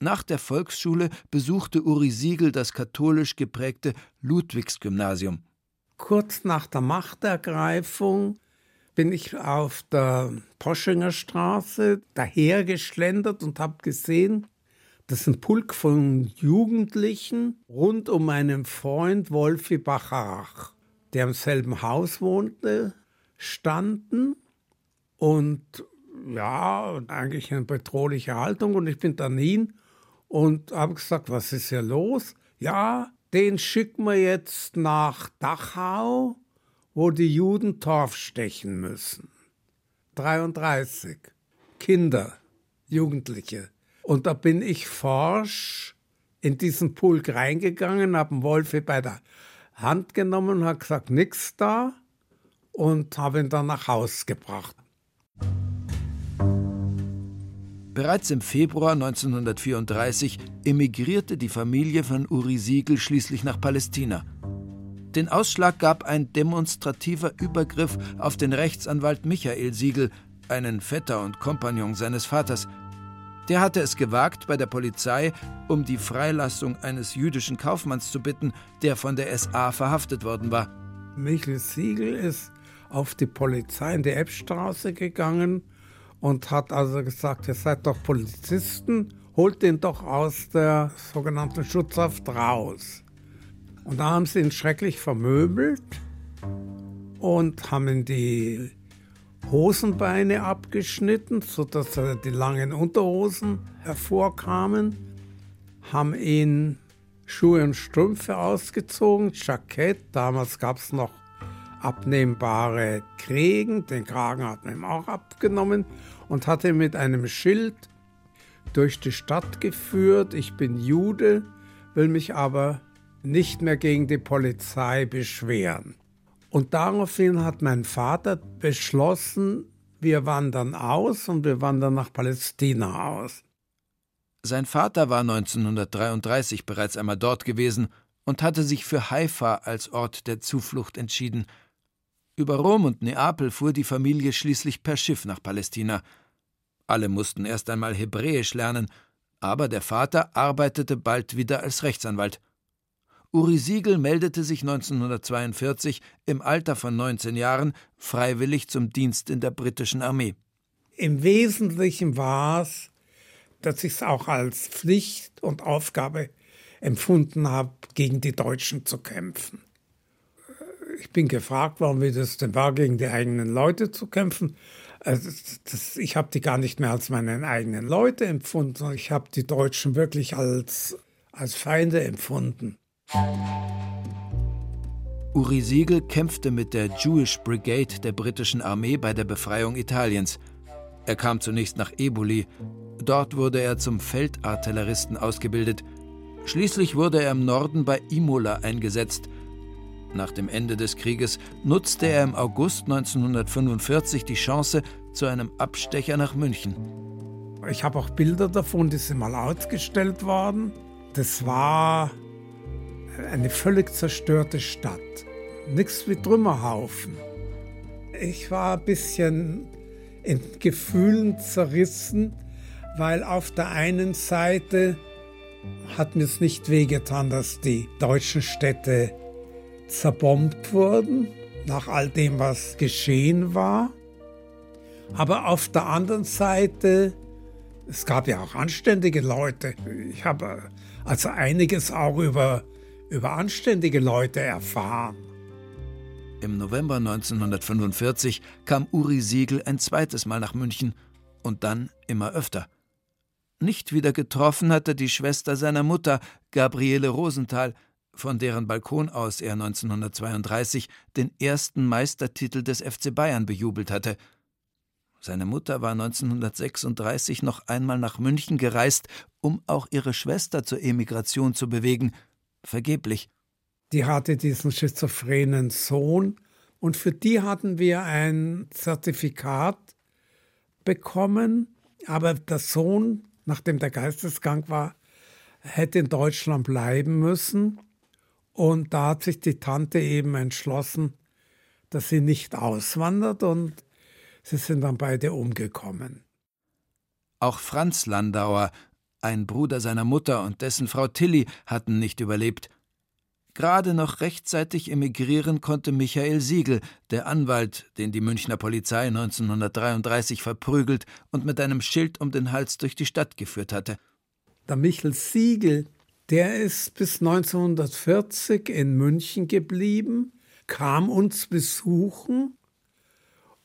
Nach der Volksschule besuchte Uri Siegel das katholisch geprägte Ludwigsgymnasium. Kurz nach der Machtergreifung bin ich auf der Poschinger Straße dahergeschlendert und habe gesehen, dass ein Pulk von Jugendlichen rund um meinen Freund Wolfi Bacharach, der im selben Haus wohnte, standen und ja, eigentlich eine bedrohliche Haltung. Und ich bin dann hin und habe gesagt, was ist hier los? Ja, den schicken wir jetzt nach Dachau, wo die Juden Torf stechen müssen. 33 Kinder, Jugendliche. Und da bin ich forsch in diesen Pulk reingegangen, habe einen Wolfi bei der Hand genommen habe gesagt, nix da und habe ihn dann nach Haus gebracht. Bereits im Februar 1934 emigrierte die Familie von Uri Siegel schließlich nach Palästina. Den Ausschlag gab ein demonstrativer Übergriff auf den Rechtsanwalt Michael Siegel, einen Vetter und Kompagnon seines Vaters. Der hatte es gewagt, bei der Polizei um die Freilassung eines jüdischen Kaufmanns zu bitten, der von der SA verhaftet worden war. Michel Siegel ist auf die Polizei in die Eppstraße gegangen und hat also gesagt, ihr seid doch Polizisten, holt den doch aus der sogenannten Schutzhaft raus. Und da haben sie ihn schrecklich vermöbelt und haben ihn die Hosenbeine abgeschnitten, sodass die langen Unterhosen hervorkamen, haben ihn Schuhe und Strümpfe ausgezogen, Jackett, damals gab es noch abnehmbare Krägen, den Kragen hat man ihm auch abgenommen und hat ihn mit einem Schild durch die Stadt geführt, ich bin Jude, will mich aber nicht mehr gegen die Polizei beschweren. Und daraufhin hat mein Vater beschlossen, wir wandern aus und wir wandern nach Palästina aus. Sein Vater war 1933 bereits einmal dort gewesen und hatte sich für Haifa als Ort der Zuflucht entschieden. Über Rom und Neapel fuhr die Familie schließlich per Schiff nach Palästina. Alle mussten erst einmal Hebräisch lernen, aber der Vater arbeitete bald wieder als Rechtsanwalt. Uri Siegel meldete sich 1942 im Alter von 19 Jahren freiwillig zum Dienst in der britischen Armee. Im Wesentlichen war es, dass ich es auch als Pflicht und Aufgabe empfunden habe, gegen die Deutschen zu kämpfen. Ich bin gefragt worden, wie das denn war, gegen die eigenen Leute zu kämpfen. Also das, ich habe die gar nicht mehr als meine eigenen Leute empfunden, ich habe die Deutschen wirklich als, als Feinde empfunden. Uri Siegel kämpfte mit der Jewish Brigade der britischen Armee bei der Befreiung Italiens. Er kam zunächst nach Eboli. Dort wurde er zum Feldartilleristen ausgebildet. Schließlich wurde er im Norden bei Imola eingesetzt. Nach dem Ende des Krieges nutzte er im August 1945 die Chance zu einem Abstecher nach München. Ich habe auch Bilder davon, die sind mal ausgestellt worden. Das war eine völlig zerstörte Stadt. Nichts wie Trümmerhaufen. Ich war ein bisschen in Gefühlen zerrissen, weil auf der einen Seite hat mir es nicht wehgetan, dass die deutschen Städte zerbombt wurden, nach all dem, was geschehen war. Aber auf der anderen Seite, es gab ja auch anständige Leute. Ich habe also einiges auch über über anständige Leute erfahren. Im November 1945 kam Uri Siegel ein zweites Mal nach München und dann immer öfter. Nicht wieder getroffen hatte die Schwester seiner Mutter, Gabriele Rosenthal, von deren Balkon aus er 1932 den ersten Meistertitel des FC Bayern bejubelt hatte. Seine Mutter war 1936 noch einmal nach München gereist, um auch ihre Schwester zur Emigration zu bewegen – vergeblich. Die hatte diesen schizophrenen Sohn und für die hatten wir ein Zertifikat bekommen, aber der Sohn, nachdem der Geistesgang war, hätte in Deutschland bleiben müssen. Und da hat sich die Tante eben entschlossen, dass sie nicht auswandert und sie sind dann beide umgekommen. Auch Franz Landauer ein Bruder seiner Mutter und dessen Frau Tilly hatten nicht überlebt. Gerade noch rechtzeitig emigrieren konnte Michael Siegel, der Anwalt, den die Münchner Polizei 1933 verprügelt und mit einem Schild um den Hals durch die Stadt geführt hatte. Der Michael Siegel, der ist bis 1940 in München geblieben, kam uns besuchen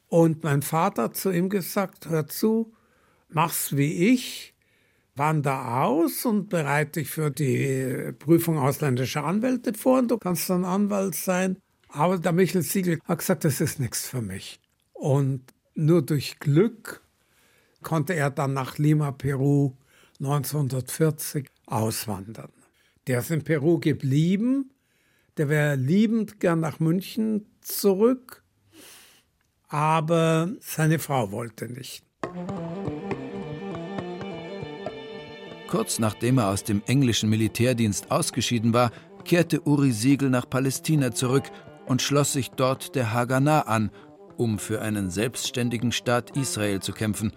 und mein Vater hat zu ihm gesagt: Hör zu, mach's wie ich, wander aus und bereite dich für die Prüfung ausländischer Anwälte vor und du kannst dann Anwalt sein. Aber der Michel Siegel hat gesagt, das ist nichts für mich. Und nur durch Glück konnte er dann nach Lima, Peru 1940 auswandern. Der ist in Peru geblieben. Der wäre liebend gern nach München zurück, aber seine Frau wollte nicht. Kurz nachdem er aus dem englischen Militärdienst ausgeschieden war, kehrte Uri Siegel nach Palästina zurück und schloss sich dort der Haganah an, um für einen selbstständigen Staat Israel zu kämpfen.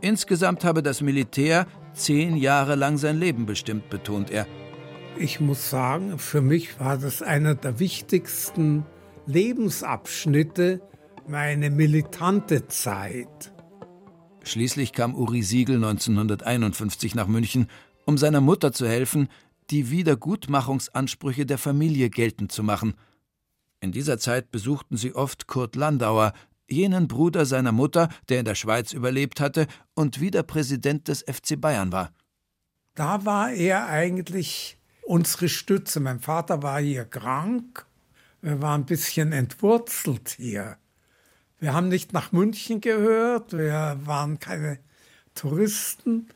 Insgesamt habe das Militär zehn Jahre lang sein Leben bestimmt, betont er. Ich muss sagen, für mich war das einer der wichtigsten Lebensabschnitte, meine militante Zeit. Schließlich kam Uri Siegel 1951 nach München, um seiner Mutter zu helfen, die Wiedergutmachungsansprüche der Familie geltend zu machen. In dieser Zeit besuchten sie oft Kurt Landauer, jenen Bruder seiner Mutter, der in der Schweiz überlebt hatte und wieder Präsident des FC Bayern war. Da war er eigentlich unsere Stütze. Mein Vater war hier krank. Wir waren ein bisschen entwurzelt hier. Wir haben nicht nach München gehört, wir waren keine Touristen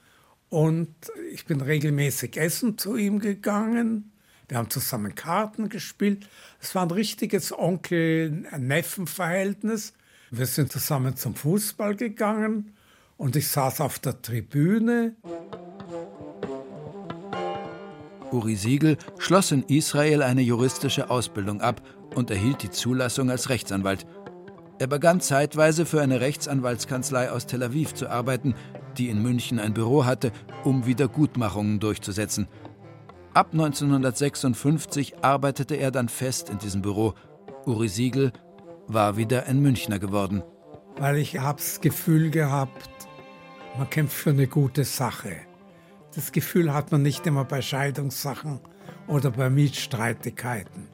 und ich bin regelmäßig essen zu ihm gegangen. Wir haben zusammen Karten gespielt. Es war ein richtiges Onkel-Neffen-Verhältnis. Wir sind zusammen zum Fußball gegangen und ich saß auf der Tribüne. Uri Siegel schloss in Israel eine juristische Ausbildung ab und erhielt die Zulassung als Rechtsanwalt. Er begann zeitweise für eine Rechtsanwaltskanzlei aus Tel Aviv zu arbeiten, die in München ein Büro hatte, um Wiedergutmachungen durchzusetzen. Ab 1956 arbeitete er dann fest in diesem Büro. Uri Siegel war wieder ein Münchner geworden. Weil ich das Gefühl gehabt, man kämpft für eine gute Sache. Das Gefühl hat man nicht immer bei Scheidungssachen oder bei Mietstreitigkeiten.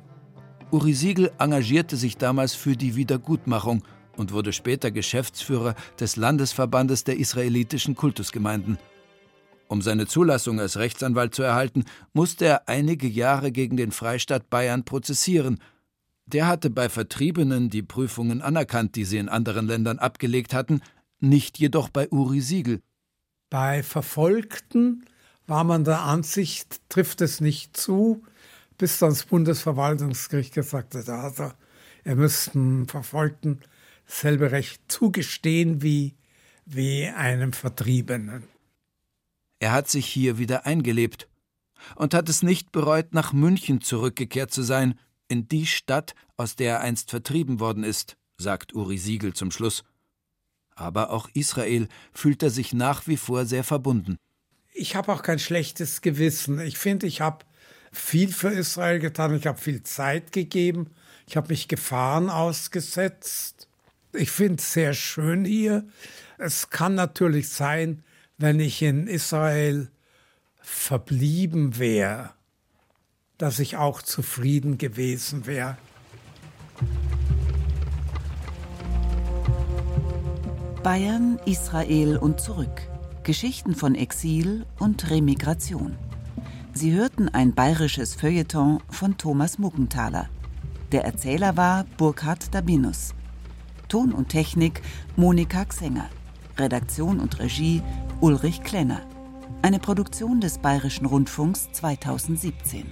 Uri Siegel engagierte sich damals für die Wiedergutmachung und wurde später Geschäftsführer des Landesverbandes der israelitischen Kultusgemeinden. Um seine Zulassung als Rechtsanwalt zu erhalten, musste er einige Jahre gegen den Freistaat Bayern prozessieren – der hatte bei Vertriebenen die Prüfungen anerkannt, die sie in anderen Ländern abgelegt hatten, nicht jedoch bei Uri Siegel. Bei Verfolgten war man der Ansicht, trifft es nicht zu, bis das Bundesverwaltungsgericht gesagt hat, also er müssten Verfolgten dasselbe Recht zugestehen wie, wie einem Vertriebenen. Er hat sich hier wieder eingelebt und hat es nicht bereut, nach München zurückgekehrt zu sein, in die Stadt, aus der er einst vertrieben worden ist, sagt Uri Siegel zum Schluss. Aber auch Israel fühlt er sich nach wie vor sehr verbunden. Ich habe auch kein schlechtes Gewissen. Ich finde, ich habe viel für Israel getan. Ich habe viel Zeit gegeben. Ich habe mich Gefahren ausgesetzt. Ich finde es sehr schön hier. Es kann natürlich sein, wenn ich in Israel verblieben wäre, dass ich auch zufrieden gewesen wäre. Bayern, Israel und zurück. Geschichten von Exil und Remigration. Sie hörten ein bayerisches Feuilleton von Thomas Muggenthaler. Der Erzähler war Burkhard Dabinus. Ton und Technik Monika Xenger. Redaktion und Regie Ulrich Klenner. Eine Produktion des Bayerischen Rundfunks 2017.